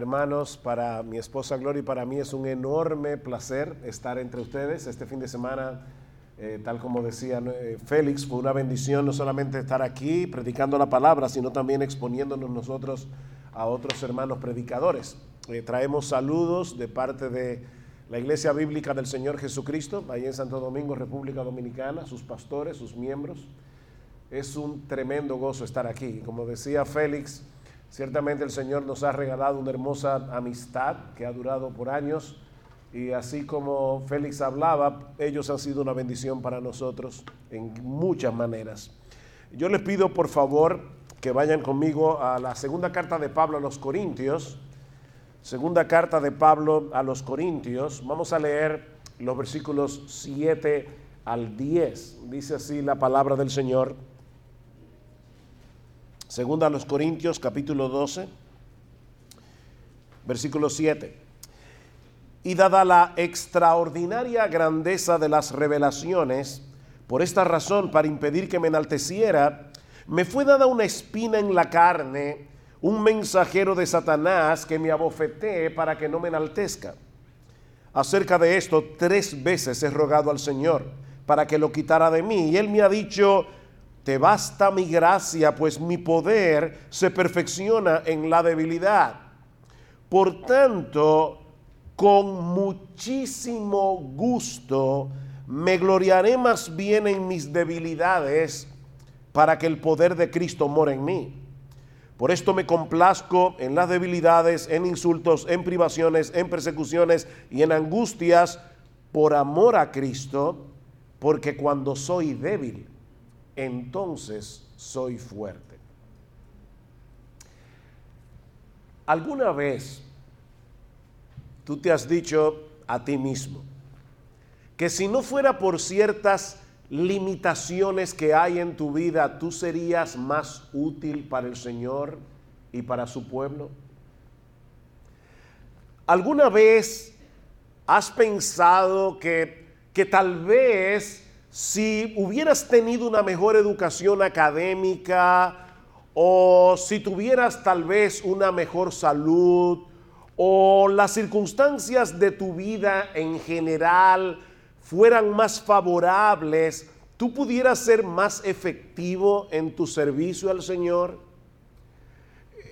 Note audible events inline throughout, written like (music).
hermanos, para mi esposa Gloria y para mí es un enorme placer estar entre ustedes este fin de semana. Eh, tal como decía eh, Félix, fue una bendición no solamente estar aquí predicando la palabra, sino también exponiéndonos nosotros a otros hermanos predicadores. Eh, traemos saludos de parte de la Iglesia Bíblica del Señor Jesucristo, ahí en Santo Domingo, República Dominicana, sus pastores, sus miembros. Es un tremendo gozo estar aquí. Como decía Félix, ciertamente el Señor nos ha regalado una hermosa amistad que ha durado por años. Y así como Félix hablaba, ellos han sido una bendición para nosotros en muchas maneras. Yo les pido por favor que vayan conmigo a la segunda carta de Pablo a los Corintios. Segunda carta de Pablo a los Corintios. Vamos a leer los versículos 7 al 10. Dice así la palabra del Señor. Segunda a los Corintios capítulo 12, versículo 7. Y dada la extraordinaria grandeza de las revelaciones, por esta razón, para impedir que me enalteciera, me fue dada una espina en la carne, un mensajero de Satanás que me abofetee para que no me enaltezca. Acerca de esto, tres veces he rogado al Señor para que lo quitara de mí, y él me ha dicho, basta mi gracia, pues mi poder se perfecciona en la debilidad. Por tanto, con muchísimo gusto me gloriaré más bien en mis debilidades para que el poder de Cristo more en mí. Por esto me complazco en las debilidades, en insultos, en privaciones, en persecuciones y en angustias por amor a Cristo, porque cuando soy débil, entonces soy fuerte. ¿Alguna vez tú te has dicho a ti mismo que si no fuera por ciertas limitaciones que hay en tu vida, tú serías más útil para el Señor y para su pueblo? ¿Alguna vez has pensado que, que tal vez si hubieras tenido una mejor educación académica o si tuvieras tal vez una mejor salud o las circunstancias de tu vida en general fueran más favorables, tú pudieras ser más efectivo en tu servicio al Señor?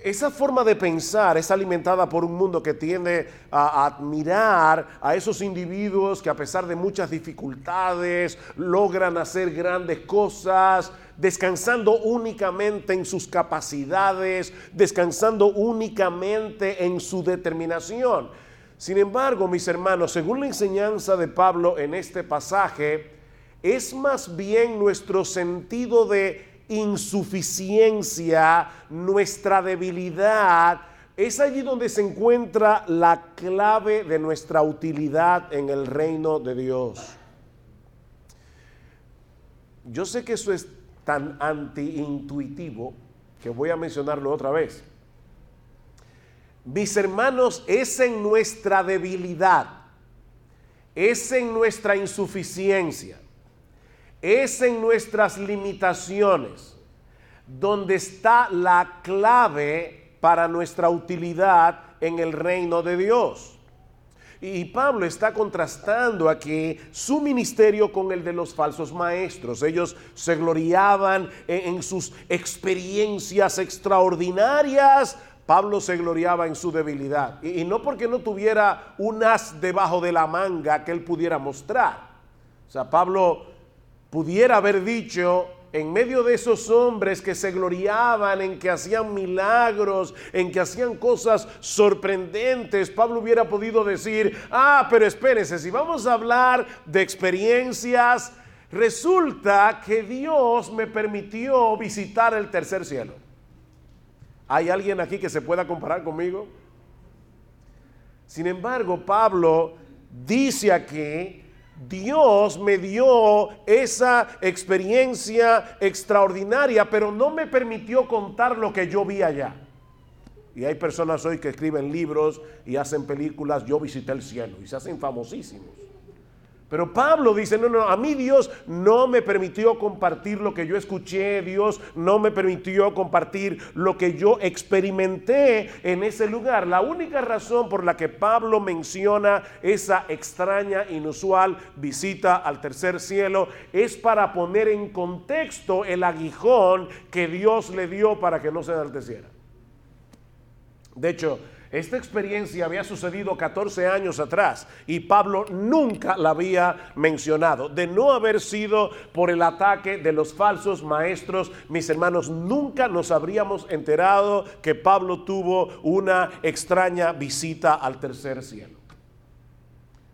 Esa forma de pensar es alimentada por un mundo que tiende a admirar a esos individuos que a pesar de muchas dificultades logran hacer grandes cosas, descansando únicamente en sus capacidades, descansando únicamente en su determinación. Sin embargo, mis hermanos, según la enseñanza de Pablo en este pasaje, es más bien nuestro sentido de insuficiencia, nuestra debilidad, es allí donde se encuentra la clave de nuestra utilidad en el reino de Dios. Yo sé que eso es tan antiintuitivo que voy a mencionarlo otra vez. Mis hermanos, es en nuestra debilidad, es en nuestra insuficiencia es en nuestras limitaciones donde está la clave para nuestra utilidad en el reino de Dios. Y Pablo está contrastando aquí su ministerio con el de los falsos maestros. Ellos se gloriaban en, sus experiencias extraordinarias. Pablo se gloriaba en su debilidad. Y, no porque no tuviera un as debajo de la manga que él pudiera mostrar. O sea, Pablo pudiera haber dicho, en medio de esos hombres que se gloriaban en que hacían milagros, en que hacían cosas sorprendentes, Pablo hubiera podido decir, ah, pero espérese, si vamos a hablar de experiencias, resulta que Dios me permitió visitar el tercer cielo. ¿Hay alguien aquí que se pueda comparar conmigo? Sin embargo, Pablo dice aquí Dios me dio esa experiencia extraordinaria, pero no me permitió contar lo que yo vi allá. Y hay personas hoy que escriben libros y hacen películas, yo visité el cielo, y se hacen famosísimos. Pero Pablo dice, no, no, a mí Dios no me permitió compartir lo que yo escuché, Dios no me permitió compartir lo que yo experimenté en ese lugar. La única razón por la que Pablo menciona esa extraña, inusual visita al tercer cielo es para poner en contexto el aguijón que Dios le dio para que no se enalteciera. De hecho, esta experiencia había sucedido 14 años atrás y Pablo nunca la había mencionado. De no haber sido por el ataque de los falsos maestros, mis hermanos, nunca nos habríamos enterado que Pablo tuvo una extraña visita al tercer cielo.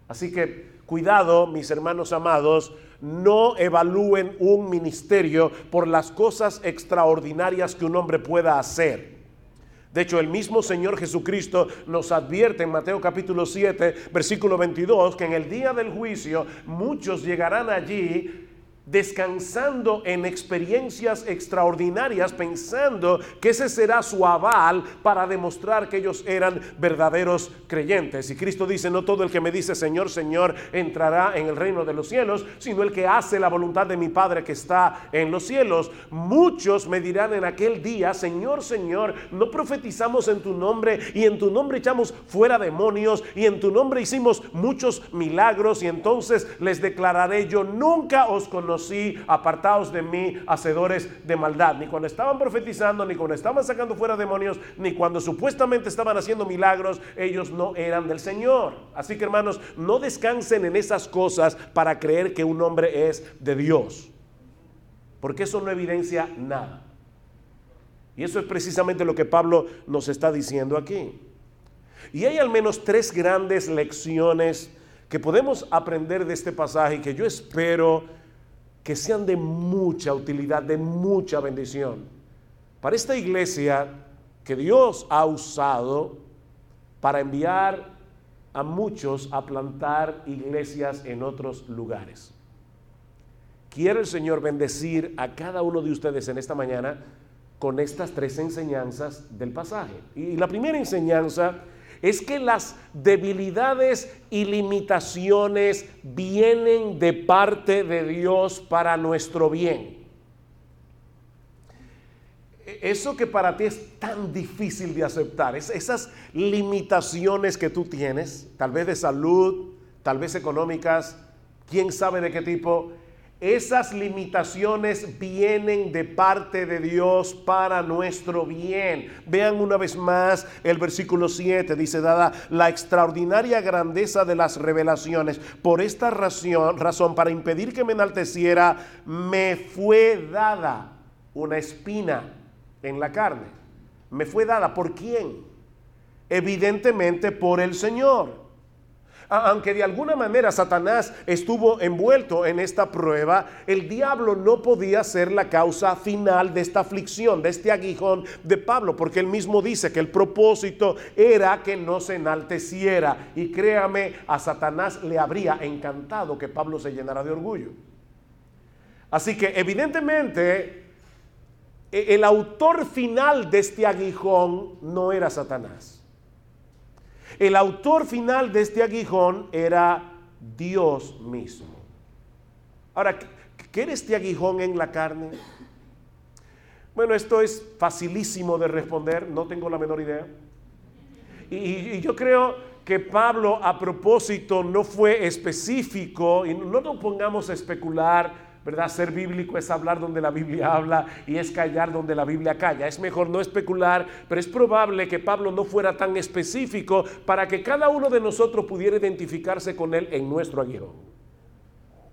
Así que cuidado, mis hermanos amados, no evalúen un ministerio por las cosas extraordinarias que un hombre pueda hacer. De hecho, el mismo Señor Jesucristo nos advierte en Mateo capítulo 7, versículo 22, que en el día del juicio muchos llegarán allí descansando en experiencias extraordinarias, pensando que ese será su aval para demostrar que ellos eran verdaderos creyentes. Y Cristo dice, no todo el que me dice Señor, Señor, entrará en el reino de los cielos, sino el que hace la voluntad de mi Padre que está en los cielos. Muchos me dirán en aquel día, Señor, Señor, no profetizamos en tu nombre y en tu nombre echamos fuera demonios y en tu nombre hicimos muchos milagros y entonces les declararé, yo nunca os conozco sí apartados de mí, hacedores de maldad. Ni cuando estaban profetizando, ni cuando estaban sacando fuera demonios, ni cuando supuestamente estaban haciendo milagros, ellos no eran del Señor. Así que hermanos, no descansen en esas cosas para creer que un hombre es de Dios. Porque eso no evidencia nada. Y eso es precisamente lo que Pablo nos está diciendo aquí. Y hay al menos tres grandes lecciones que podemos aprender de este pasaje que yo espero que sean de mucha utilidad, de mucha bendición. Para esta iglesia que Dios ha usado para enviar a muchos a plantar iglesias en otros lugares. Quiere el Señor bendecir a cada uno de ustedes en esta mañana con estas tres enseñanzas del pasaje. Y la primera enseñanza es que las debilidades y limitaciones vienen de parte de Dios para nuestro bien. Eso que para ti es tan difícil de aceptar, esas limitaciones que tú tienes, tal vez de salud, tal vez económicas, quién sabe de qué tipo, esas limitaciones vienen de parte de Dios para nuestro bien. Vean una vez más el versículo 7, dice, dada la extraordinaria grandeza de las revelaciones, por esta razón, razón para impedir que me enalteciera, me fue dada una espina en la carne. Me fue dada por quién? Evidentemente por el Señor aunque de alguna manera Satanás estuvo envuelto en esta prueba, el diablo no podía ser la causa final de esta aflicción, de este aguijón de Pablo, porque él mismo dice que el propósito era que no se enalteciera. Y créame, a Satanás le habría encantado que Pablo se llenara de orgullo. Así que evidentemente e, el autor final de este aguijón no era Satanás. El autor final de este aguijón era Dios mismo. Ahora, ¿qué era este aguijón en la carne? Bueno, esto es facilísimo de responder, no tengo la menor idea. Y, yo creo que Pablo a propósito no fue específico y no nos pongamos a especular ¿verdad? Ser bíblico es hablar donde la Biblia habla y es callar donde la Biblia calla. Es mejor no especular, pero es probable que Pablo no fuera tan específico para que cada uno de nosotros pudiera identificarse con él en nuestro aguijón.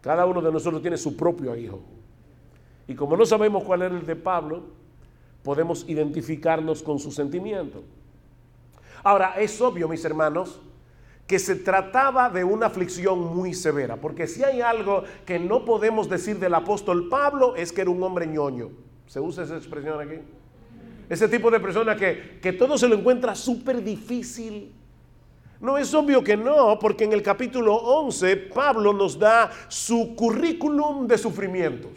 Cada uno de nosotros tiene su propio aguijón. Y como no sabemos cuál era el de Pablo, podemos identificarnos con su sentimiento. Ahora, es obvio, mis hermanos, que se trataba de una aflicción muy severa, porque si hay algo que no podemos decir del apóstol Pablo es que era un hombre ñoño. ¿Se usa esa expresión aquí? Ese tipo de persona que, que todo se lo encuentra súper difícil. No es obvio que no, porque en el capítulo 11 Pablo nos da su currículum de sufrimientos.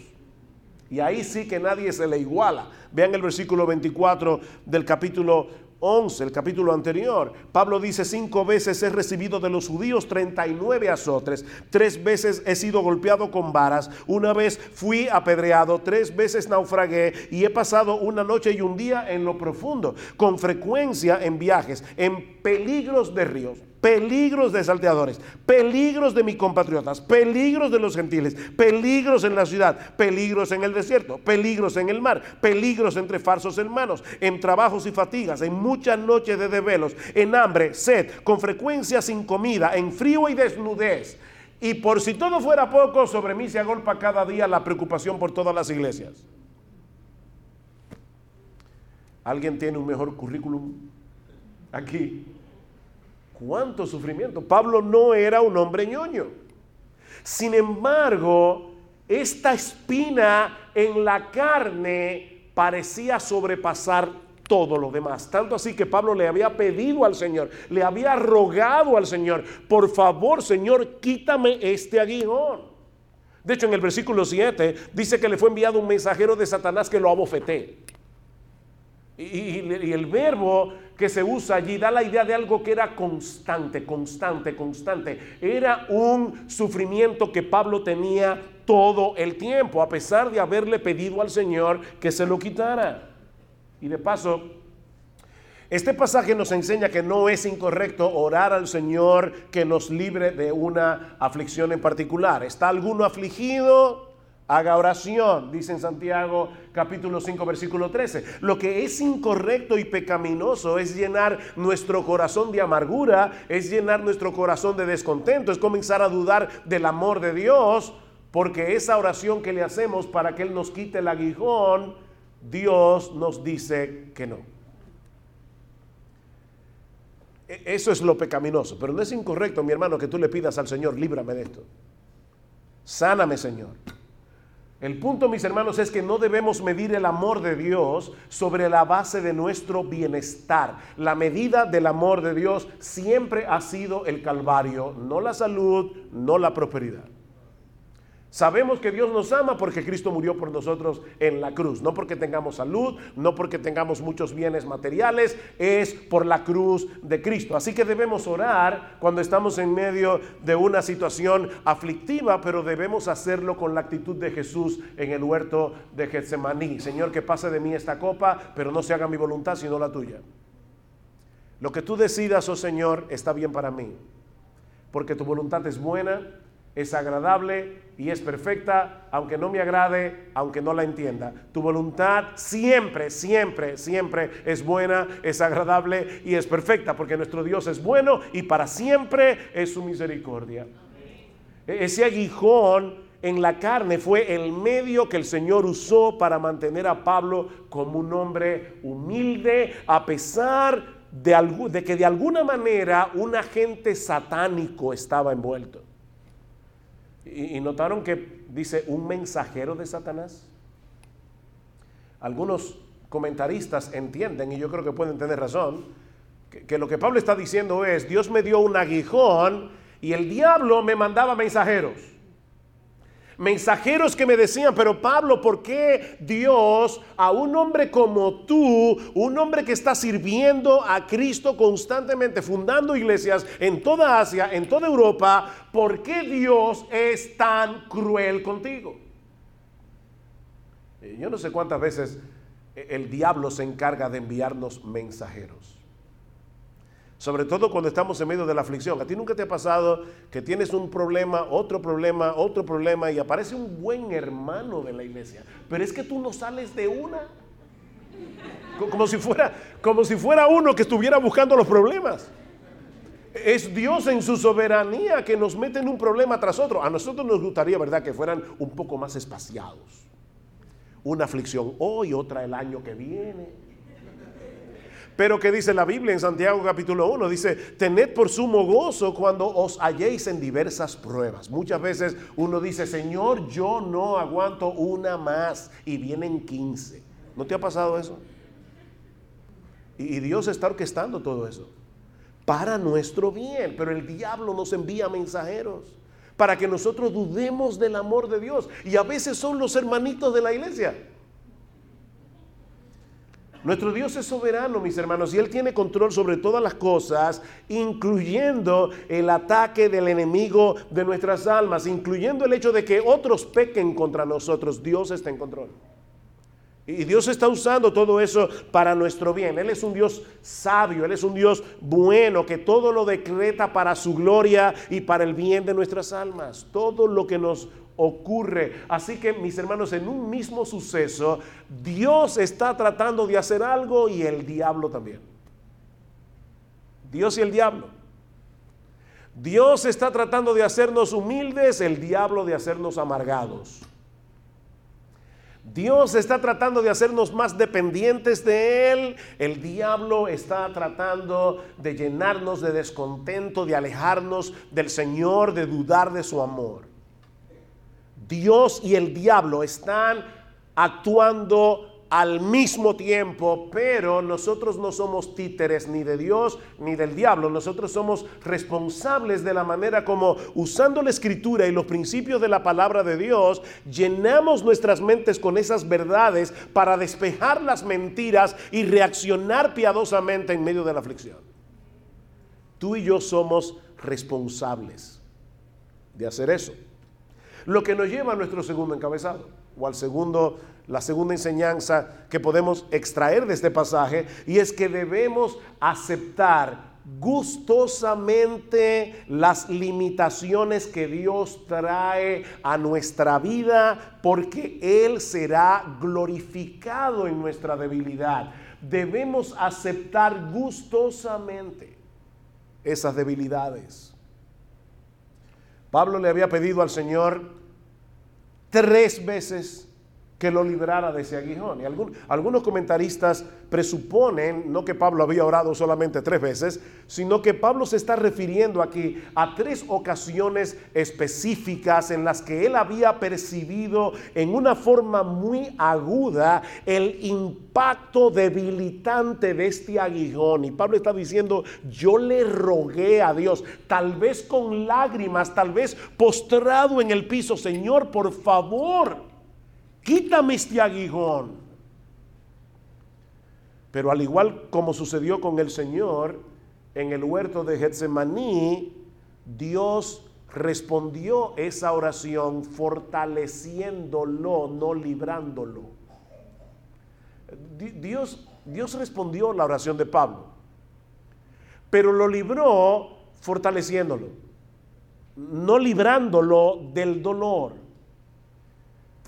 Y ahí sí que nadie se le iguala. Vean el versículo 24 del capítulo 11, el capítulo anterior, Pablo dice, cinco veces he recibido de los judíos 39 azotes, tres veces he sido golpeado con varas, una vez fui apedreado, tres veces naufragué y he pasado una noche y un día en lo profundo, con frecuencia en viajes, en peligros de ríos peligros de salteadores, peligros de mis compatriotas, peligros de los gentiles, peligros en la ciudad, peligros en el desierto, peligros en el mar, peligros entre falsos hermanos, en trabajos y fatigas, en muchas noches de desvelos, en hambre, sed, con frecuencia sin comida, en frío y desnudez. Y por si todo fuera poco, sobre mí se agolpa cada día la preocupación por todas las iglesias. ¿Alguien tiene un mejor currículum aquí? Cuánto sufrimiento. Pablo no era un hombre ñoño. Sin embargo, esta espina en la carne parecía sobrepasar todo lo demás. Tanto así que Pablo le había pedido al Señor, le había rogado al Señor, por favor Señor, quítame este aguijón. De hecho, en el versículo 7 dice que le fue enviado un mensajero de Satanás que lo abofeté. Y, y, el verbo que se usa allí da la idea de algo que era constante, constante, constante. Era un sufrimiento que Pablo tenía todo el tiempo, a pesar de haberle pedido al Señor que se lo quitara. Y de paso, este pasaje nos enseña que no es incorrecto orar al Señor que nos libre de una aflicción en particular. ¿Está alguno afligido? Haga oración, dice en Santiago capítulo 5 versículo 13. Lo que es incorrecto y pecaminoso es llenar nuestro corazón de amargura, es llenar nuestro corazón de descontento, es comenzar a dudar del amor de Dios, porque esa oración que le hacemos para que Él nos quite el aguijón, Dios nos dice que no. E-, eso es lo pecaminoso, pero no es incorrecto, mi hermano, que tú le pidas al Señor, líbrame de esto. Sáname, Señor. El punto, mis hermanos, es que no debemos medir el amor de Dios sobre la base de nuestro bienestar. La medida del amor de Dios siempre ha sido el Calvario, no la salud, no la prosperidad. Sabemos que Dios nos ama porque Cristo murió por nosotros en la cruz, no porque tengamos salud, no porque tengamos muchos bienes materiales, es por la cruz de Cristo. Así que debemos orar cuando estamos en medio de una situación aflictiva, pero debemos hacerlo con la actitud de Jesús en el huerto de Getsemaní. Señor, que pase de mí esta copa, pero no se haga mi voluntad sino la tuya. Lo que tú decidas, oh Señor, está bien para mí, porque tu voluntad es buena es agradable y es perfecta, aunque no me agrade, aunque no la entienda. Tu voluntad siempre, siempre, siempre es buena, es agradable y es perfecta, porque nuestro Dios es bueno y para siempre es su misericordia. E-, ese aguijón en la carne fue el medio que el Señor usó para mantener a Pablo como un hombre humilde, a pesar de, de que de alguna manera un agente satánico estaba envuelto. Y, notaron que dice un mensajero de Satanás. Algunos comentaristas entienden, y yo creo que pueden tener razón, que, que, lo que Pablo está diciendo es, Dios me dio un aguijón y el diablo me mandaba mensajeros mensajeros que me decían, pero Pablo, ¿por qué Dios a un hombre como tú, un hombre que está sirviendo a Cristo constantemente, fundando iglesias en toda Asia, en toda Europa, ¿por qué Dios es tan cruel contigo? Yo no sé cuántas veces el diablo se encarga de enviarnos mensajeros. Sobre todo cuando estamos en medio de la aflicción. ¿A ti nunca te ha pasado que tienes un problema, otro problema, otro problema y aparece un buen hermano de la iglesia? Pero es que tú no sales de una. Como si fuera, como si fuera uno que estuviera buscando los problemas. Es Dios en su soberanía que nos mete en un problema tras otro. A nosotros nos gustaría, ¿verdad?, que fueran un poco más espaciados. Una aflicción hoy, otra el año que viene pero que dice la Biblia en Santiago capítulo 1? Dice, tened por sumo gozo cuando os halléis en diversas pruebas. Muchas veces uno dice, Señor, yo no aguanto una más y vienen 15. ¿No te ha pasado eso? Y, Dios está orquestando todo eso para nuestro bien, pero el diablo nos envía mensajeros para que nosotros dudemos del amor de Dios. Y a veces son los hermanitos de la iglesia. Nuestro Dios es soberano, mis hermanos, y Él tiene control sobre todas las cosas, incluyendo el ataque del enemigo de nuestras almas, incluyendo el hecho de que otros pequen contra nosotros. Dios está en control. Y Dios está usando todo eso para nuestro bien. Él es un Dios sabio, Él es un Dios bueno, que todo lo decreta para su gloria y para el bien de nuestras almas. Todo lo que nos ocurre. Así que mis hermanos, en un mismo suceso, Dios está tratando de hacer algo y el diablo también. Dios y el diablo. Dios está tratando de hacernos humildes, el diablo de hacernos amargados. Dios está tratando de hacernos más dependientes de Él. El diablo está tratando de llenarnos de descontento, de alejarnos del Señor, de dudar de su amor. Dios y el diablo están actuando al mismo tiempo, pero nosotros no somos títeres ni de Dios ni del diablo. Nosotros somos responsables de la manera como, usando la escritura y los principios de la palabra de Dios, llenamos nuestras mentes con esas verdades para despejar las mentiras y reaccionar piadosamente en medio de la aflicción. Tú y yo somos responsables de hacer eso. Lo que nos lleva a nuestro segundo encabezado, o al segundo, la segunda enseñanza que podemos extraer de este pasaje, y es que debemos aceptar gustosamente las limitaciones que Dios trae a nuestra vida, porque Él será glorificado en nuestra debilidad. Debemos aceptar gustosamente esas debilidades. Pablo le había pedido al Señor tres veces que lo librara de ese aguijón. Y algunos comentaristas presuponen, no que Pablo había orado solamente tres veces, sino que Pablo se está refiriendo aquí a tres ocasiones específicas en las que él había percibido en una forma muy aguda el impacto debilitante de este aguijón. Y Pablo está diciendo, yo le rogué a Dios, tal vez con lágrimas, tal vez postrado en el piso, Señor, por favor quítame este aguijón. Pero al igual como sucedió con el Señor en el huerto de Getsemaní, Dios respondió esa oración fortaleciéndolo, no librándolo. Dios, Dios respondió la oración de Pablo, pero lo libró fortaleciéndolo, no librándolo del dolor.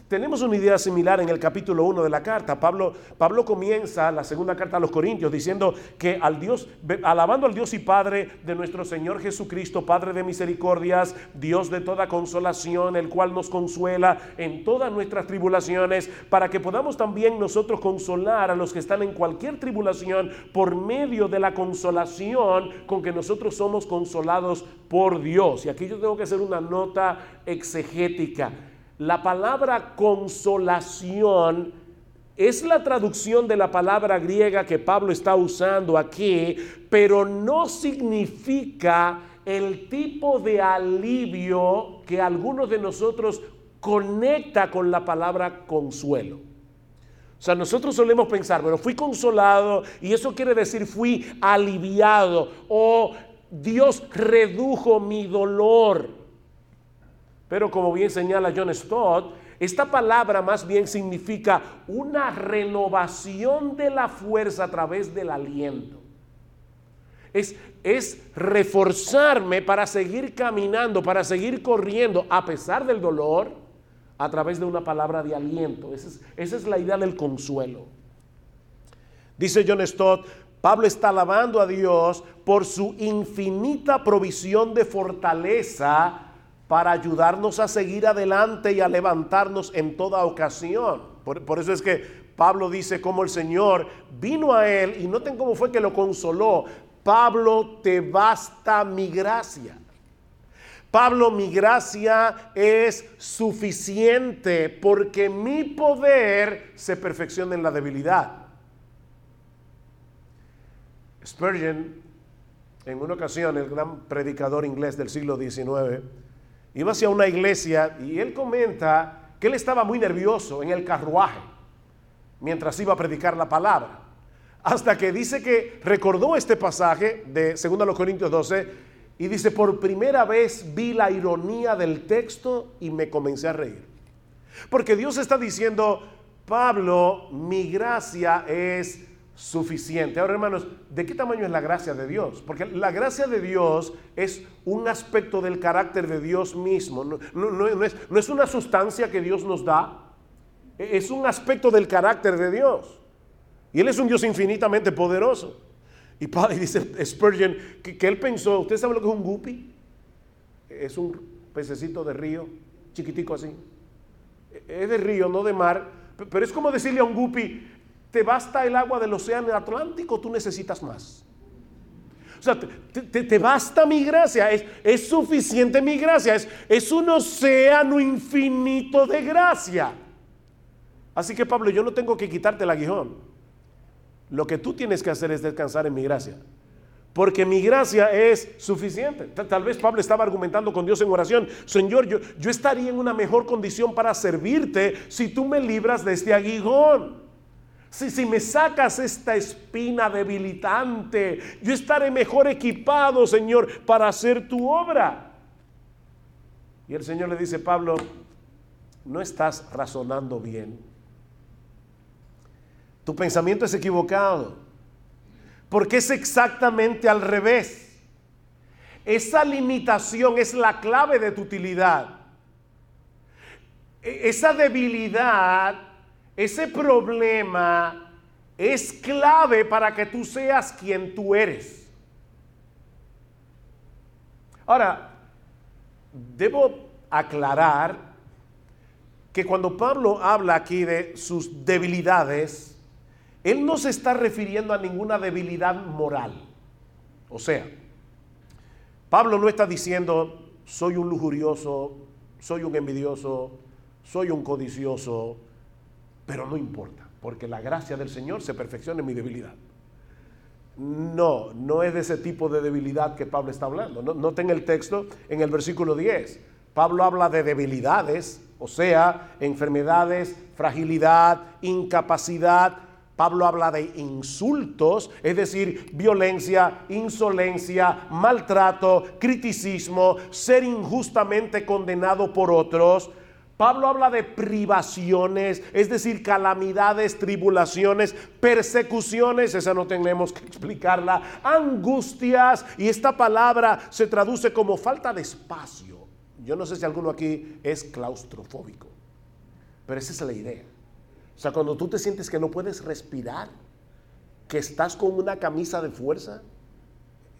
Tenemos una idea similar en el capítulo 1 de la carta. Pablo, Pablo comienza la segunda carta a los Corintios diciendo que al Dios, alabando al Dios y Padre de nuestro Señor Jesucristo, Padre de misericordias, Dios de toda consolación, el cual nos consuela en todas nuestras tribulaciones, para que podamos también nosotros consolar a los que están en cualquier tribulación por medio de la consolación con que nosotros somos consolados por Dios. Y aquí yo tengo que hacer una nota exegética. La palabra consolación es la traducción de la palabra griega que Pablo está usando aquí, pero no significa el tipo de alivio que algunos de nosotros conecta con la palabra consuelo. O sea, nosotros solemos pensar, bueno, fui consolado y eso quiere decir fui aliviado o Dios redujo mi dolor. Pero como bien señala John Stott, esta palabra más bien significa una renovación de la fuerza a través del aliento. Es, es, reforzarme para seguir caminando, para seguir corriendo a pesar del dolor, a través de una palabra de aliento. Esa es, esa es la idea del consuelo. Dice John Stott, Pablo está alabando a Dios por su infinita provisión de fortaleza para ayudarnos a seguir adelante y a levantarnos en toda ocasión. Por, eso es que Pablo dice como el Señor vino a él y noten cómo fue que lo consoló. Pablo, te basta mi gracia. Pablo, mi gracia es suficiente porque mi poder se perfecciona en la debilidad. Spurgeon, en una ocasión, el gran predicador inglés del siglo XIX, iba hacia una iglesia y él comenta que él estaba muy nervioso en el carruaje mientras iba a predicar la palabra. hasta que dice que recordó este pasaje de 2 Corintios 12 y dice, por primera vez vi la ironía del texto y me comencé a reír. Porque Dios está diciendo, Pablo, mi gracia es suficiente. Ahora, hermanos, ¿de qué tamaño es la gracia de Dios? Porque la gracia de Dios es un aspecto del carácter de Dios mismo. No, es, no es una sustancia que Dios nos da, es un aspecto del carácter de Dios. Y Él es un Dios infinitamente poderoso. Y, (laughs) dice Spurgeon que, él pensó, ¿usted sabe lo que es un guppy? Es un pececito de río, chiquitico así. Es de río, no de mar. Pero es como decirle a un guppy, ¿te basta el agua del océano Atlántico tú necesitas más? O sea, te, basta mi gracia, es, es, suficiente mi gracia, es, es un océano infinito de gracia. Así que Pablo, yo no tengo que quitarte el aguijón. Lo que tú tienes que hacer es descansar en mi gracia. Porque mi gracia es suficiente. Tal vez Pablo estaba argumentando con Dios en oración. Señor, yo, yo estaría en una mejor condición para servirte si tú me libras de este aguijón. Si, me sacas esta espina debilitante, yo estaré mejor equipado, Señor, para hacer tu obra. Y el Señor le dice, Pablo, no estás razonando bien. Tu pensamiento es equivocado. Porque es exactamente al revés. Esa limitación es la clave de tu utilidad. E, esa debilidad, ese problema es clave para que tú seas quien tú eres. Ahora, debo aclarar que cuando Pablo habla aquí de sus debilidades, él no se está refiriendo a ninguna debilidad moral. O sea, Pablo no está diciendo, soy un lujurioso, soy un envidioso, soy un codicioso, pero no importa, porque la gracia del Señor se perfecciona en mi debilidad. No, no es de ese tipo de debilidad que Pablo está hablando. Noten el texto en el versículo 10. Pablo habla de debilidades, o sea, enfermedades, fragilidad, incapacidad, Pablo habla de insultos, es decir, violencia, insolencia, maltrato, criticismo, ser injustamente condenado por otros. Pablo habla de privaciones, es decir, calamidades, tribulaciones, persecuciones, esa no tenemos que explicarla, angustias, y esta palabra se traduce como falta de espacio. Yo no sé si alguno aquí es claustrofóbico, pero esa es la idea. O sea, cuando tú te sientes que no puedes respirar, que estás con una camisa de fuerza,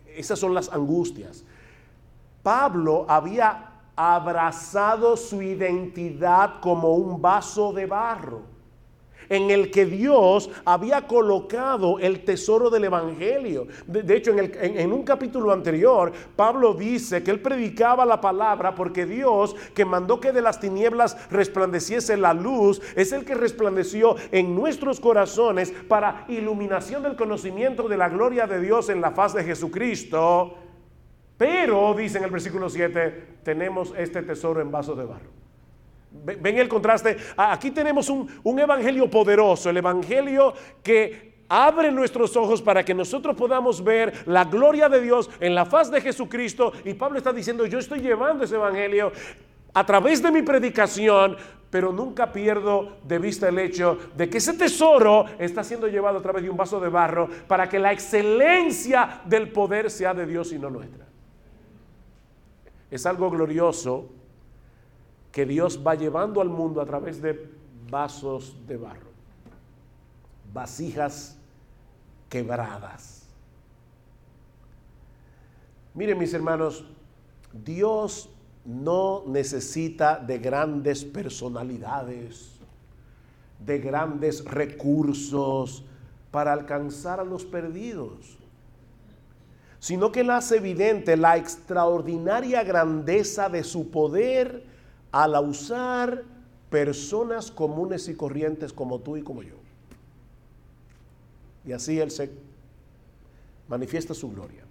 esas son las angustias. Pablo había abrazado su identidad como un vaso de barro en el que Dios había colocado el tesoro del Evangelio. De, hecho, en, un capítulo anterior, Pablo dice que él predicaba la palabra porque Dios, que mandó que de las tinieblas resplandeciese la luz, es el que resplandeció en nuestros corazones para iluminación del conocimiento de la gloria de Dios en la faz de Jesucristo. Pero, dice en el versículo 7, tenemos este tesoro en vasos de barro. Ven el contraste. Aquí tenemos un, evangelio poderoso, el evangelio que abre nuestros ojos para que nosotros podamos ver la gloria de Dios en la faz de Jesucristo. Y Pablo está diciendo, yo estoy llevando ese evangelio a través de mi predicación, pero nunca pierdo de vista el hecho de que ese tesoro está siendo llevado a través de un vaso de barro para que la excelencia del poder sea de Dios y no nuestra. Es algo glorioso que Dios va llevando al mundo a través de vasos de barro, vasijas quebradas. Miren mis hermanos, Dios no necesita de grandes personalidades, de grandes recursos para alcanzar a los perdidos, sino que Él hace evidente la extraordinaria grandeza de su poder al usar personas comunes y corrientes como tú y como yo. Y así Él se manifiesta su gloria.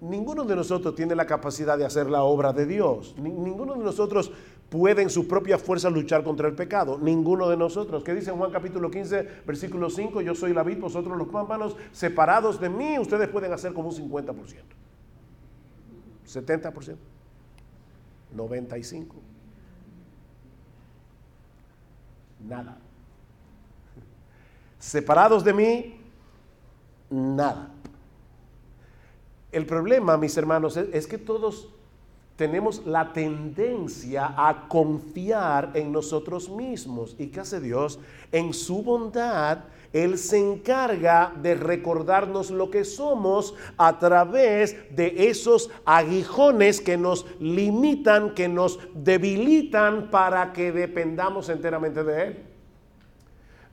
Ninguno de nosotros tiene la capacidad de hacer la obra de Dios. Ninguno de nosotros puede en su propia fuerza luchar contra el pecado. Ninguno de nosotros. ¿Qué dice Juan capítulo 15, versículo 5? Yo soy la vid, vosotros los pámpanos, separados de mí, ustedes pueden hacer como un 50%. 70%. 95%. Nada. Separados de mí, nada. El problema, mis hermanos, es que todos tenemos la tendencia a confiar en nosotros mismos. ¿Y qué hace Dios? En su bondad, Él se encarga de recordarnos lo que somos a través de esos aguijones que nos limitan, que nos debilitan para que dependamos enteramente de Él.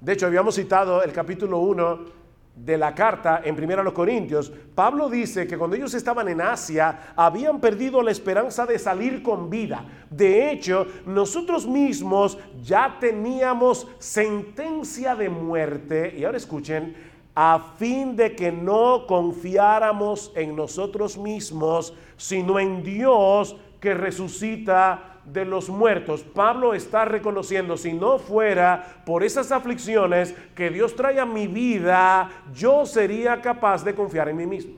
De hecho, habíamos citado el capítulo 1 de la carta en 1 Corintios, Pablo dice que cuando ellos estaban en Asia habían perdido la esperanza de salir con vida. De hecho, nosotros mismos ya teníamos sentencia de muerte, y ahora escuchen, a fin de que no confiáramos en nosotros mismos, sino en Dios que resucita de los muertos. Pablo está reconociendo, si no fuera por esas aflicciones que Dios trae a mi vida, yo sería capaz de confiar en mí mismo.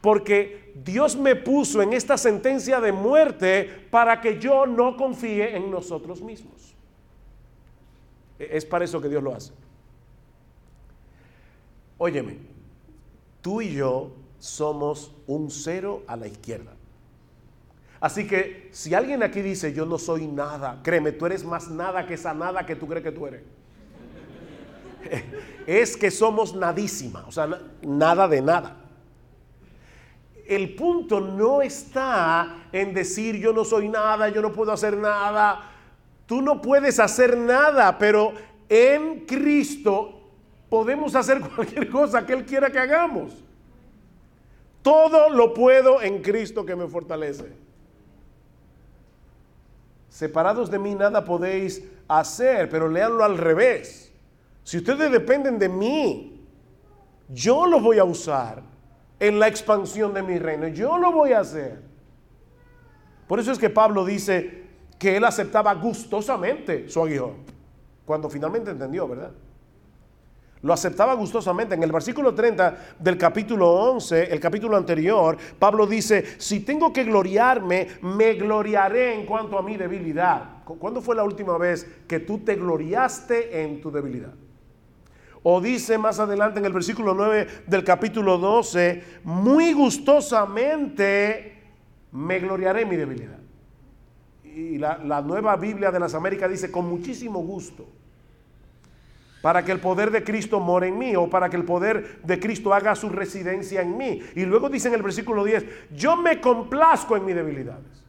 Porque Dios me puso en esta sentencia de muerte para que yo no confíe en nosotros mismos. E-, es para eso que Dios lo hace. Óyeme, tú y yo somos un cero a la izquierda. Así que si alguien aquí dice, yo no soy nada, créeme, tú eres más nada que esa nada que tú crees que tú eres. (laughs) Es que somos nadísima, o sea, nada de nada. El punto no está en decir yo no soy nada, yo no puedo hacer nada. Tú no puedes hacer nada, pero en Cristo podemos hacer (laughs) cualquier cosa que Él quiera que hagamos. Todo lo puedo en Cristo que me fortalece. Separados de mí nada podéis hacer, pero leanlo al revés. Si ustedes dependen de mí, yo los voy a usar en la expansión de mi reino. Yo lo voy a hacer. Por eso es que Pablo dice que él aceptaba gustosamente su aguijón, cuando finalmente entendió, ¿verdad? Lo aceptaba gustosamente. En el versículo 30 del capítulo 11, el capítulo anterior, Pablo dice, si tengo que gloriarme, me gloriaré en cuanto a mi debilidad. ¿Cuándo fue la última vez que tú te gloriaste en tu debilidad? O dice más adelante en el versículo 9 del capítulo 12, muy gustosamente me gloriaré en mi debilidad. Y la, la nueva Biblia de las Américas dice, con muchísimo gusto para que el poder de Cristo more en mí o para que el poder de Cristo haga su residencia en mí. Y luego dice en el versículo 10, yo me complazco en mis debilidades.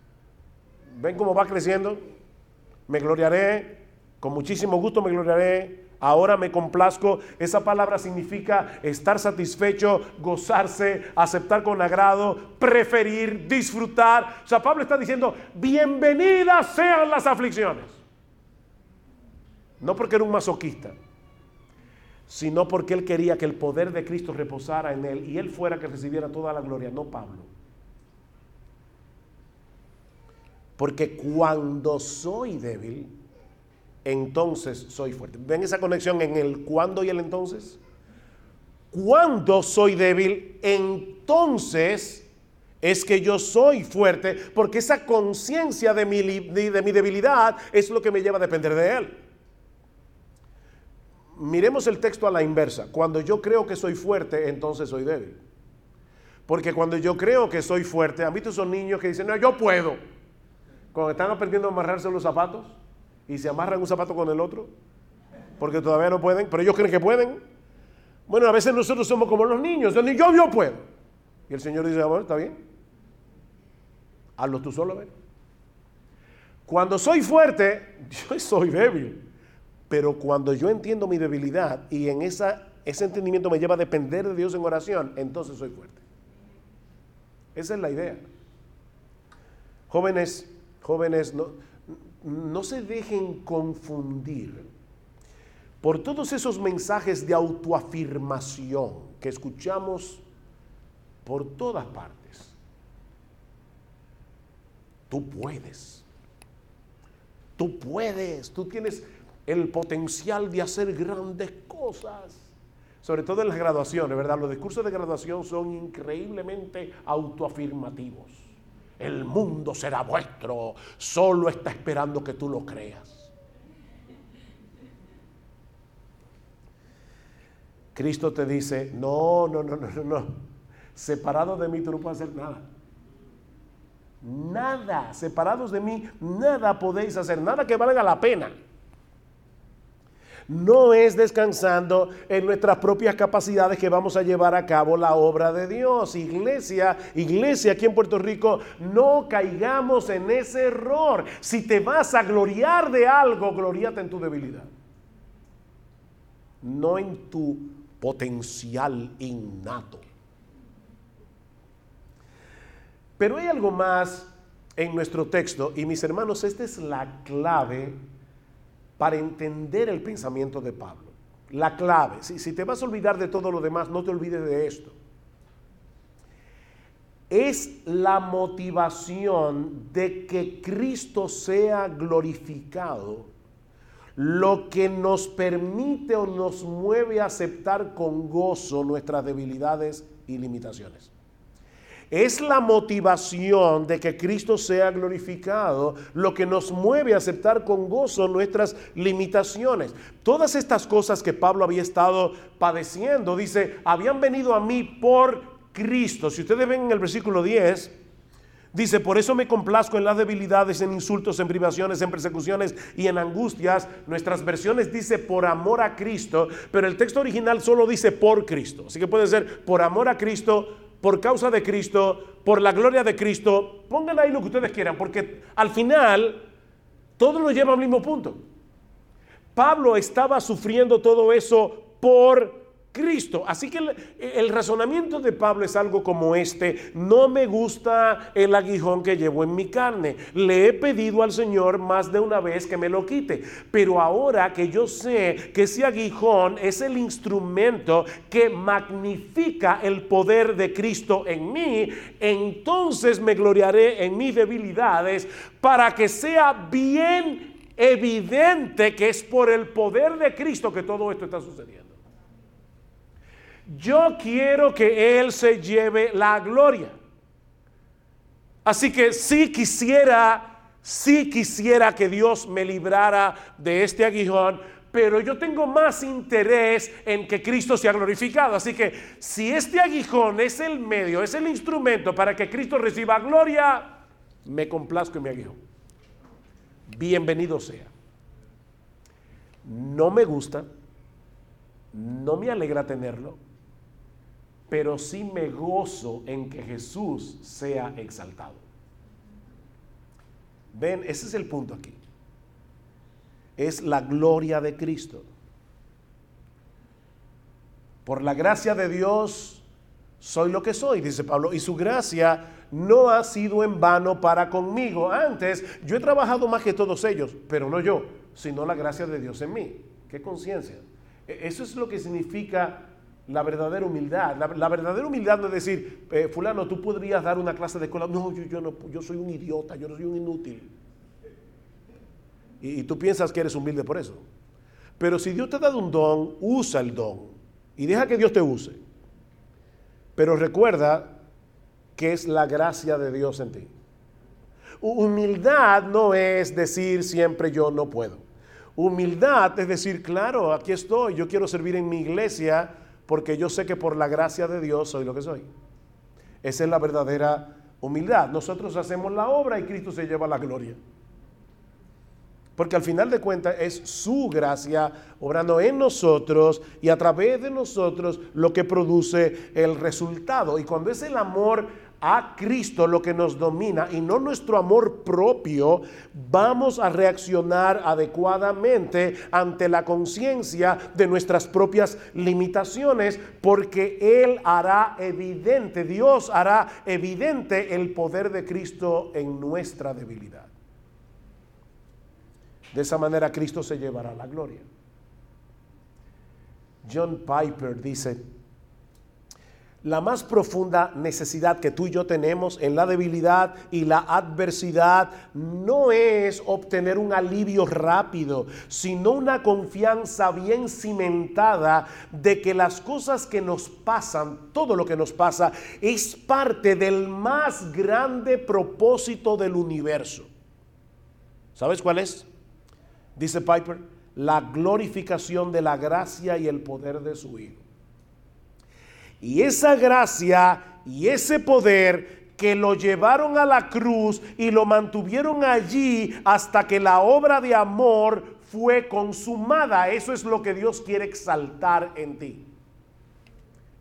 ¿Ven cómo va creciendo? Me gloriaré, con muchísimo gusto me gloriaré. Ahora me complazco. Esa palabra significa estar satisfecho, gozarse, aceptar con agrado, preferir, disfrutar. O sea, Pablo está diciendo, bienvenidas sean las aflicciones. No porque era un masoquista, sino porque él quería que el poder de Cristo reposara en él y él fuera que recibiera toda la gloria, no Pablo. Porque cuando soy débil, entonces soy fuerte. ¿Ven esa conexión en el cuando y el entonces? Cuando soy débil, entonces es que yo soy fuerte, porque esa conciencia de mi, de mi debilidad es lo que me lleva a depender de Él miremos el texto a la inversa. Cuando yo creo que soy fuerte, entonces soy débil. Porque cuando yo creo que soy fuerte, han visto esos niños que dicen, no, yo puedo. Cuando están aprendiendo a amarrarse los zapatos y se amarran un zapato con el otro, porque todavía no pueden, pero ellos creen que pueden. Bueno, a veces nosotros somos como los niños, yo, yo puedo. Y el Señor dice, bueno, está bien. Hazlo tú solo, ver. Cuando soy fuerte, (laughs) yo soy débil. Pero cuando yo entiendo mi debilidad y en esa, ese entendimiento me lleva a depender de Dios en oración, entonces soy fuerte. Esa es la idea. Jóvenes, jóvenes, no, no se dejen confundir por todos esos mensajes de autoafirmación que escuchamos por todas partes. Tú puedes. tú puedes, tú tienes el potencial de hacer grandes cosas. Sobre todo en las graduaciones, ¿verdad? Los discursos de graduación son increíblemente autoafirmativos. El mundo será vuestro, solo está esperando que tú lo creas. Cristo te dice, no, no, no, no, no. Separado de mí tú no puedes hacer nada. Nada, separados de mí, nada podéis hacer, nada que valga la pena. No es descansando en nuestras propias capacidades que vamos a llevar a cabo la obra de Dios. Iglesia, iglesia aquí en Puerto Rico, no caigamos en ese error. Si te vas a gloriar de algo, gloriate en tu debilidad. No en tu potencial innato. Pero hay algo más en nuestro texto y mis hermanos, esta es la clave para entender el pensamiento de Pablo. La clave, si, te vas a olvidar de todo lo demás, no te olvides de esto. Es la motivación de que Cristo sea glorificado lo que nos permite o nos mueve a aceptar con gozo nuestras debilidades y limitaciones. Es la motivación de que Cristo sea glorificado lo que nos mueve a aceptar con gozo nuestras limitaciones. Todas estas cosas que Pablo había estado padeciendo, dice, habían venido a mí por Cristo. Si ustedes ven en el versículo 10, Dice, por eso me complazco en las debilidades, en insultos, en privaciones, en persecuciones y en angustias. Nuestras versiones dice por amor a Cristo, pero el texto original solo dice por Cristo. Así que puede ser por amor a Cristo, por causa de Cristo, por la gloria de Cristo. Pongan ahí lo que ustedes quieran, porque al final todo lo lleva al mismo punto. Pablo estaba sufriendo todo eso por Cristo. Así que el, razonamiento de Pablo es algo como este. No me gusta el aguijón que llevo en mi carne. Le he pedido al Señor más de una vez que me lo quite. Pero ahora que yo sé que ese aguijón es el instrumento que magnifica el poder de Cristo en mí, entonces me gloriaré en mis debilidades para que sea bien evidente que es por el poder de Cristo que todo esto está sucediendo. Yo quiero que Él se lleve la gloria. Así que si quisiera, si quisiera que Dios me librara de este aguijón, pero yo tengo más interés en que Cristo sea glorificado. Así que si este aguijón es el medio, es el instrumento para que Cristo reciba gloria, me complazco en mi aguijón. Bienvenido sea. No me gusta, no me alegra tenerlo, pero sí me gozo en que Jesús sea exaltado. Ven, ese es el punto aquí. Es la gloria de Cristo. Por la gracia de Dios soy lo que soy, dice Pablo, y su gracia no ha sido en vano para conmigo. Antes yo he trabajado más que todos ellos, pero no yo, sino la gracia de Dios en mí. ¿Qué conciencia? E-, eso es lo que significa la verdadera humildad. La, verdadera humildad no es decir, eh, fulano, tú podrías dar una clase de escuela. No, yo, no, soy un idiota, yo soy un inútil. Y, y, tú piensas que eres humilde por eso. Pero si Dios te ha dado un don, usa el don. Y deja que Dios te use. Pero recuerda que es la gracia de Dios en ti. Humildad no es decir siempre yo no puedo. Humildad es decir, claro, aquí estoy, yo quiero servir en mi iglesia porque yo sé que por la gracia de Dios soy lo que soy. Esa es la verdadera humildad. Nosotros hacemos la obra y Cristo se lleva la gloria. Porque al final de cuentas es su gracia obrando en nosotros y a través de nosotros lo que produce el resultado. Y cuando es el amor a Cristo lo que nos domina y no nuestro amor propio, vamos a reaccionar adecuadamente ante la conciencia de nuestras propias limitaciones, porque Él hará evidente, Dios hará evidente el poder de Cristo en nuestra debilidad. De esa manera Cristo se llevará la gloria. John Piper dice, la más profunda necesidad que tú y yo tenemos en la debilidad y la adversidad no es obtener un alivio rápido, sino una confianza bien cimentada de que las cosas que nos pasan, todo lo que nos pasa, es parte del más grande propósito del universo. ¿Sabes cuál es? Dice Piper, la glorificación de la gracia y el poder de su Hijo. Y esa gracia y ese poder que lo llevaron a la cruz y lo mantuvieron allí hasta que la obra de amor fue consumada. Eso es lo que Dios quiere exaltar en ti.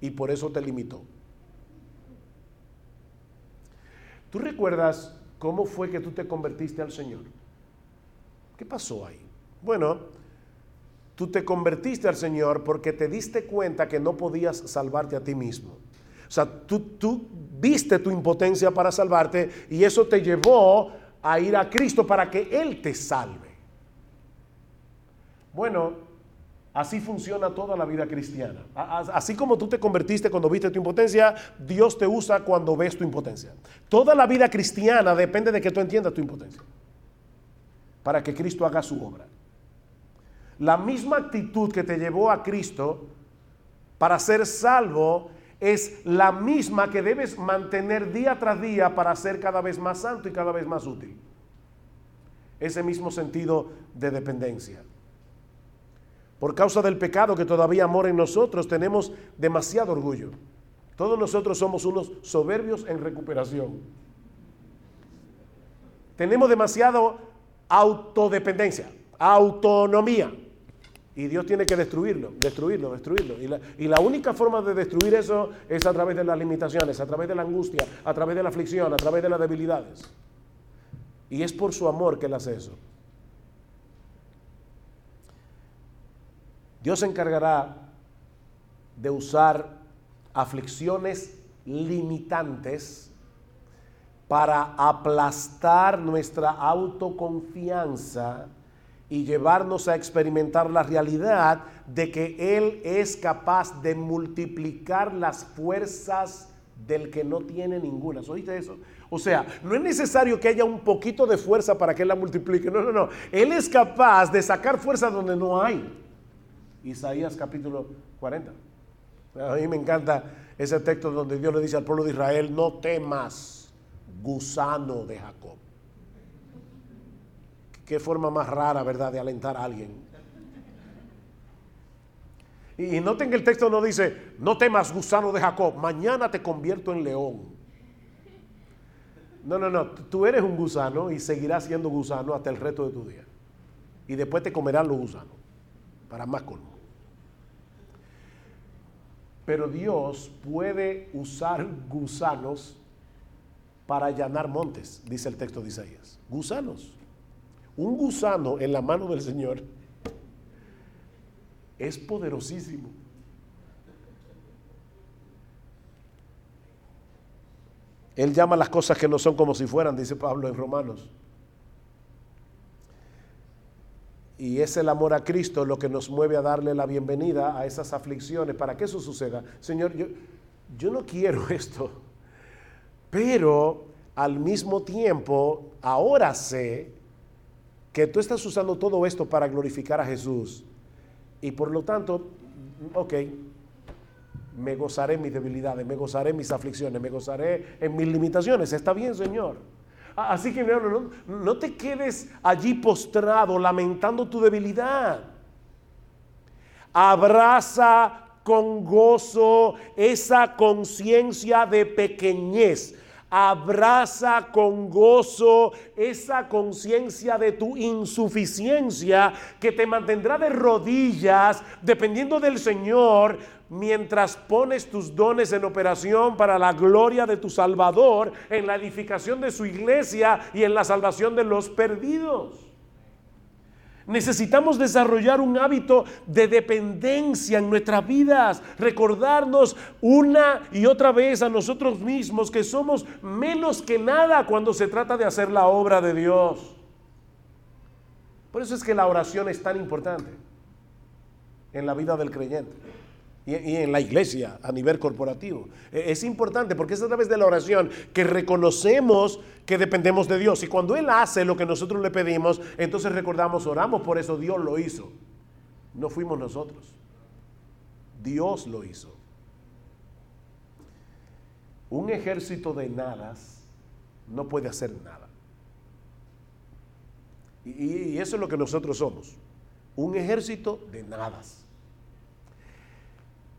Y por eso te limitó. ¿Tú recuerdas cómo fue que tú te convertiste al Señor? ¿Qué pasó ahí? Bueno, Tú te convertiste al Señor porque te diste cuenta que no podías salvarte a ti mismo. O sea, tú, tú viste tu impotencia para salvarte y eso te llevó a ir a Cristo para que Él te salve. Bueno, así funciona toda la vida cristiana. Así como tú te convertiste cuando viste tu impotencia, Dios te usa cuando ves tu impotencia. Toda la vida cristiana depende de que tú entiendas tu impotencia. Para que Cristo haga su obra. La misma actitud que te llevó a Cristo para ser salvo es la misma que debes mantener día tras día para ser cada vez más santo y cada vez más útil. Ese mismo sentido de dependencia. Por causa del pecado que todavía mora en nosotros, tenemos demasiado orgullo. Todos nosotros somos unos soberbios en recuperación. Tenemos demasiado autodependencia, autonomía. Y Dios tiene que destruirlo, destruirlo, destruirlo. Y la, única forma de destruir eso es a través de las limitaciones, a través de la angustia, a través de la aflicción, a través de las debilidades. Y es por su amor que Él hace eso. Dios se encargará de usar aflicciones limitantes para aplastar nuestra autoconfianza y llevarnos a experimentar la realidad de que Él es capaz de multiplicar las fuerzas del que no tiene ninguna. ¿Oíste eso? O sea, no es necesario que haya un poquito de fuerza para que Él la multiplique. No, no, no. Él es capaz de sacar fuerza donde no hay. Isaías capítulo 40. A mí me encanta ese texto donde Dios le dice al pueblo de Israel, no temas, gusano de Jacob. Qué forma más rara, ¿verdad?, de alentar a alguien. Y, noten que el texto no dice, no temas gusano de Jacob, mañana te convierto en león. No, no, no, tú eres un gusano y seguirás siendo gusano hasta el resto de tu día. Y después te comerán los gusanos, para más colmo. Pero Dios puede usar gusanos para allanar montes, dice el texto de Isaías. Gusanos. Un gusano en la mano del Señor es poderosísimo. Él llama las cosas que no son como si fueran, dice Pablo en Romanos. Y es el amor a Cristo lo que nos mueve a darle la bienvenida a esas aflicciones para que eso suceda. Señor, yo, yo no quiero (laughs) esto, pero al mismo tiempo ahora sé que tú estás usando todo esto para glorificar a Jesús. Y por lo tanto, ok, me gozaré en mis debilidades, me gozaré en mis aflicciones, me gozaré en mis limitaciones. Está bien, Señor. Así que no, no te quedes allí postrado lamentando tu debilidad. Abraza con gozo esa conciencia de pequeñez abraza con gozo esa conciencia de tu insuficiencia que te mantendrá de rodillas dependiendo del Señor mientras pones tus dones en operación para la gloria de tu Salvador en la edificación de su iglesia y en la salvación de los perdidos. Necesitamos desarrollar un hábito de dependencia en nuestras vidas, recordarnos una y otra vez a nosotros mismos que somos menos que nada cuando se trata de hacer la obra de Dios. Por eso es que la oración es tan importante en la vida del creyente. Y, en la iglesia a nivel corporativo. E, es importante porque es a través de la oración que reconocemos que dependemos de Dios. Y cuando Él hace lo que nosotros le pedimos, entonces recordamos, oramos por eso, Dios lo hizo. No fuimos nosotros. Dios lo hizo. Un ejército de nadas no puede hacer nada. Y, eso es lo que nosotros somos. Un ejército de nadas.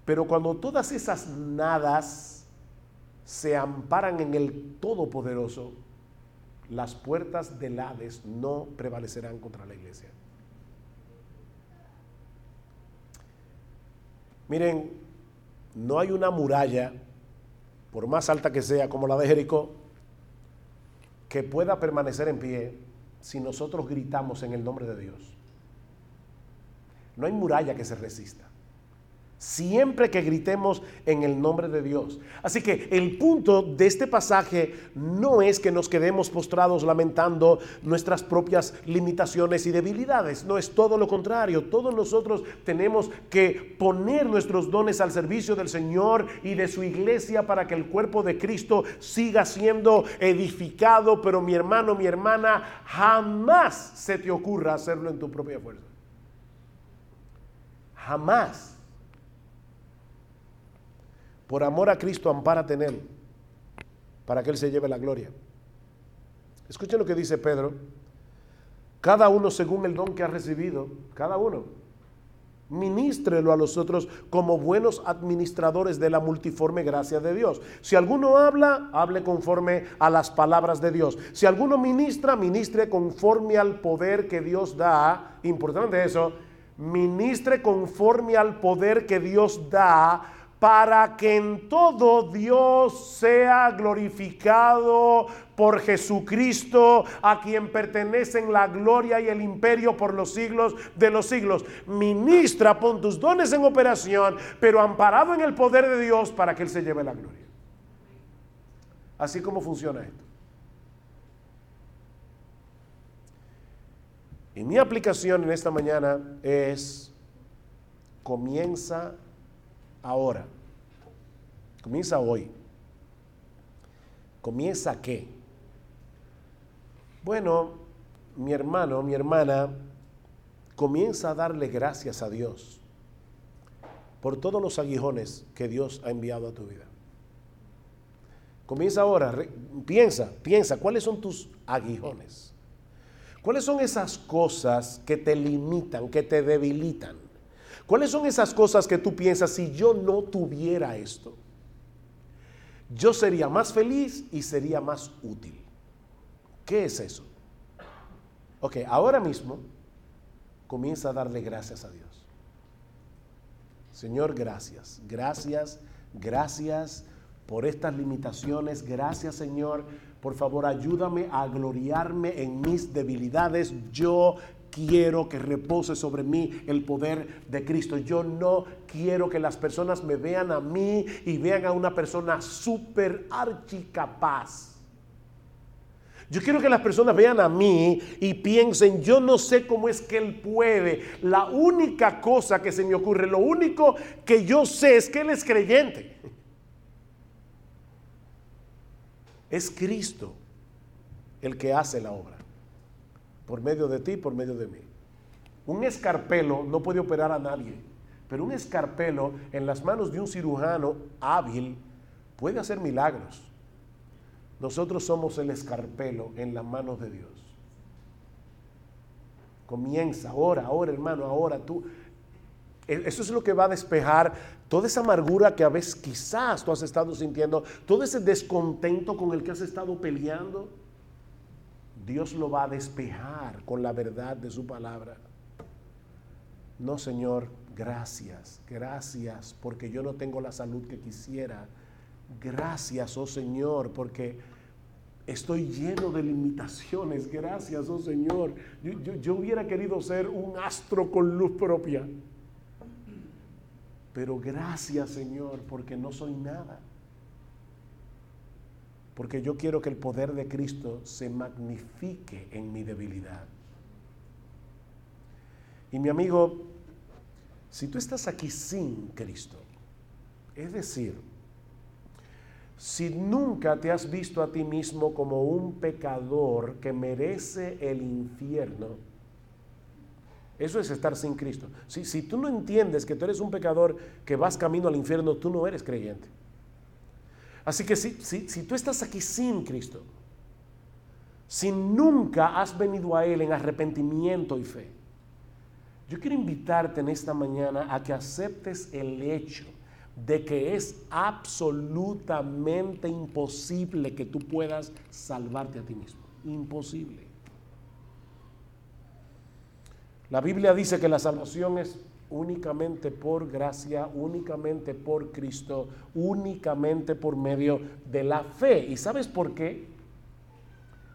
Pero cuando todas esas nadas se amparan en el Todopoderoso, las puertas del Hades no prevalecerán contra la iglesia. Miren, no hay una muralla, por más alta que sea como la de Jericó, que pueda permanecer en pie si nosotros gritamos en el nombre de Dios. No hay muralla que se resista siempre que gritemos en el nombre de Dios. Así que el punto de este pasaje no es que nos quedemos postrados lamentando nuestras propias limitaciones y debilidades, no es todo lo contrario, todos nosotros tenemos que poner nuestros dones al servicio del Señor y de su iglesia para que el cuerpo de Cristo siga siendo edificado, pero mi hermano, mi hermana, jamás se te ocurra hacerlo en tu propia fuerza. Jamás. Por amor a Cristo, ampárate en Él, para que Él se lleve la gloria. Escuchen lo que dice Pedro. Cada uno según el don que ha recibido, cada uno. Ministrelo a los otros como buenos administradores de la multiforme gracia de Dios. Si alguno habla, hable conforme a las palabras de Dios. Si alguno ministra, ministre conforme al poder que Dios da. Importante eso. Ministre conforme al poder que Dios da para que en todo Dios sea glorificado por Jesucristo, a quien pertenecen la gloria y el imperio por los siglos de los siglos. Ministra, pon tus dones en operación, pero amparado en el poder de Dios para que Él se lleve la gloria. Así como funciona esto. Y mi aplicación en esta mañana es, comienza ahora. Comienza hoy. ¿Comienza qué? Bueno, mi hermano, mi hermana, comienza a darle gracias a Dios por todos los aguijones que Dios ha enviado a tu vida. Comienza ahora, piensa, piensa, ¿cuáles son tus aguijones? ¿Cuáles son esas cosas que te limitan, que te debilitan? ¿Cuáles son esas cosas que tú piensas si yo no tuviera esto? Yo sería más feliz y sería más útil. ¿Qué es eso? Ok, ahora mismo comienza a darle gracias a Dios. Señor, gracias, gracias, gracias por estas limitaciones. Gracias, Señor. Por favor, ayúdame a gloriarme en mis debilidades. Yo quiero que repose sobre mí el poder de Cristo. Yo no quiero que las personas me vean a mí y vean a una persona súper archicapaz. Yo quiero que las personas vean a mí y piensen, yo no sé cómo es que Él puede. La única cosa que se me ocurre, lo único que yo sé es que Él es creyente. Es Cristo el que hace la obra por medio de ti, por medio de mí. Un escarpelo no puede operar a nadie, pero un escarpelo en las manos de un cirujano hábil puede hacer milagros. Nosotros somos el escarpelo en las manos de Dios. Comienza ahora, ahora hermano, ahora tú. E, eso es lo que va a despejar toda esa amargura que a veces quizás tú has estado sintiendo, todo ese descontento con el que has estado peleando Dios lo va a despejar con la verdad de su palabra. No, Señor, gracias, gracias, porque yo no tengo la salud que quisiera. Gracias, oh Señor, porque estoy lleno de limitaciones. Gracias, oh Señor. Yo, yo, hubiera querido ser un astro con luz propia. Pero gracias, Señor, porque no soy nada porque yo quiero que el poder de Cristo se magnifique en mi debilidad. Y mi amigo, si tú estás aquí sin Cristo, Es decir, si nunca te has visto a ti mismo como un pecador que merece el infierno, eso es estar sin Cristo. Si, si tú no entiendes que tú eres un pecador que vas camino al infierno, tú no eres creyente. Así que si, si, si tú estás aquí sin Cristo, si nunca has venido a Él en arrepentimiento y fe, yo quiero invitarte en esta mañana a que aceptes el hecho de que es absolutamente imposible que tú puedas salvarte a ti mismo. Imposible. La Biblia dice que la salvación es únicamente por gracia, únicamente por Cristo, únicamente por medio de la fe. ¿Y sabes por qué?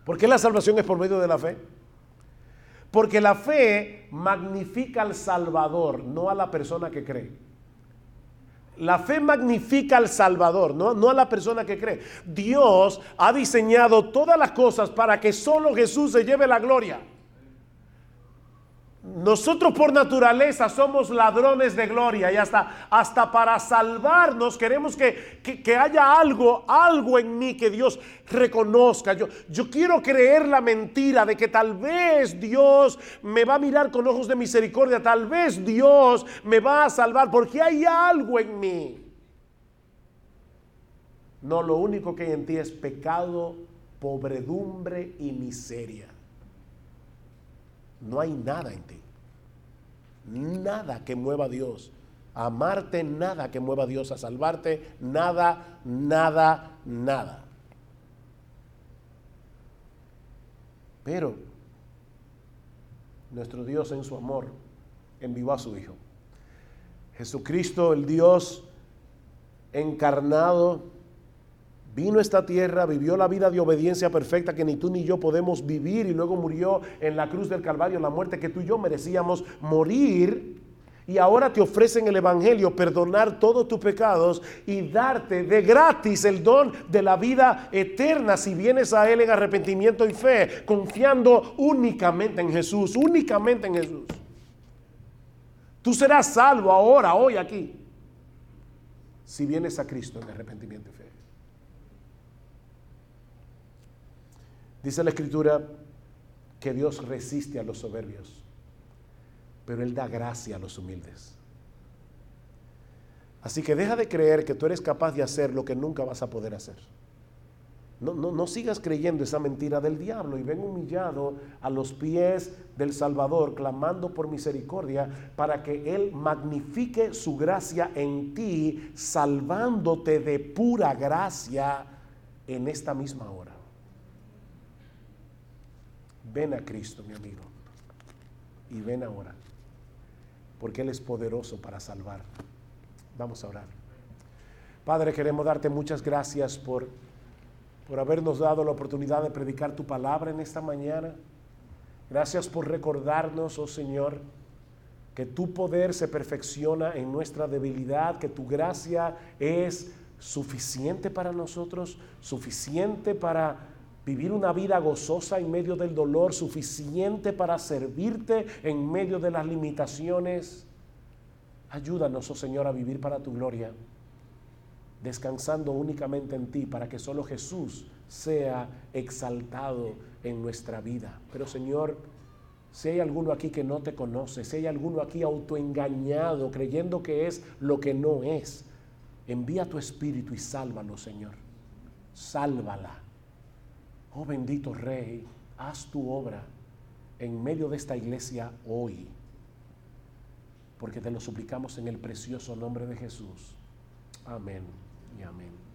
¿Por qué la salvación es por medio de la fe? Porque la fe magnifica al Salvador, no a la persona que cree. La fe magnifica al Salvador, ¿no? no a la persona que cree. Dios ha diseñado todas las cosas para que solo Jesús se lleve la gloria. Nosotros por naturaleza somos ladrones de gloria y hasta, hasta para salvarnos queremos que, haya algo, algo en mí que Dios reconozca. Yo, yo quiero creer la mentira de que tal vez Dios me va a mirar con ojos de misericordia, tal vez Dios me va a salvar porque hay algo en mí. No, lo único que hay en ti es pecado, pobredumbre y miseria. No hay nada en ti. Nada que mueva a Dios. amarte, nada que mueva a Dios. A salvarte, nada, nada, nada. Pero nuestro Dios en su amor envió a su Hijo. Jesucristo, el Dios encarnado, Vino a esta tierra, vivió la vida de obediencia perfecta que ni tú ni yo podemos vivir y luego murió en la cruz del Calvario, la muerte que tú y yo merecíamos morir. Y ahora te ofrecen el Evangelio perdonar todos tus pecados y darte de gratis el don de la vida eterna si vienes a Él en arrepentimiento y fe, confiando únicamente en Jesús, únicamente en Jesús. Tú serás salvo ahora, hoy, aquí, si vienes a Cristo en arrepentimiento y fe. Dice la escritura que Dios resiste a los soberbios, pero Él da gracia a los humildes. Así que deja de creer que tú eres capaz de hacer lo que nunca vas a poder hacer. No, no, sigas creyendo esa mentira del diablo y ven humillado a los pies del Salvador, clamando por misericordia para que Él magnifique su gracia en ti, salvándote de pura gracia en esta misma hora. Ven a Cristo, mi amigo. Y ven ahora. Porque Él es poderoso para salvar. Vamos a orar. Padre, queremos darte muchas gracias por, por habernos dado la oportunidad de predicar tu palabra en esta mañana. Gracias por recordarnos, oh Señor, que tu poder se perfecciona en nuestra debilidad, que tu gracia es suficiente para nosotros, suficiente para vivir una vida gozosa en medio del dolor, suficiente para servirte en medio de las limitaciones. Ayúdanos, oh Señor, a vivir para tu gloria, descansando únicamente en ti, para que solo Jesús sea exaltado en nuestra vida. Pero Señor, si hay alguno aquí que no te conoce, si hay alguno aquí autoengañado, creyendo que es lo que no es, envía tu espíritu y sálvalo, Señor. Sálvala Oh bendito Rey, haz tu obra en medio de esta iglesia hoy, porque te lo suplicamos en el precioso nombre de Jesús. Amén y amén.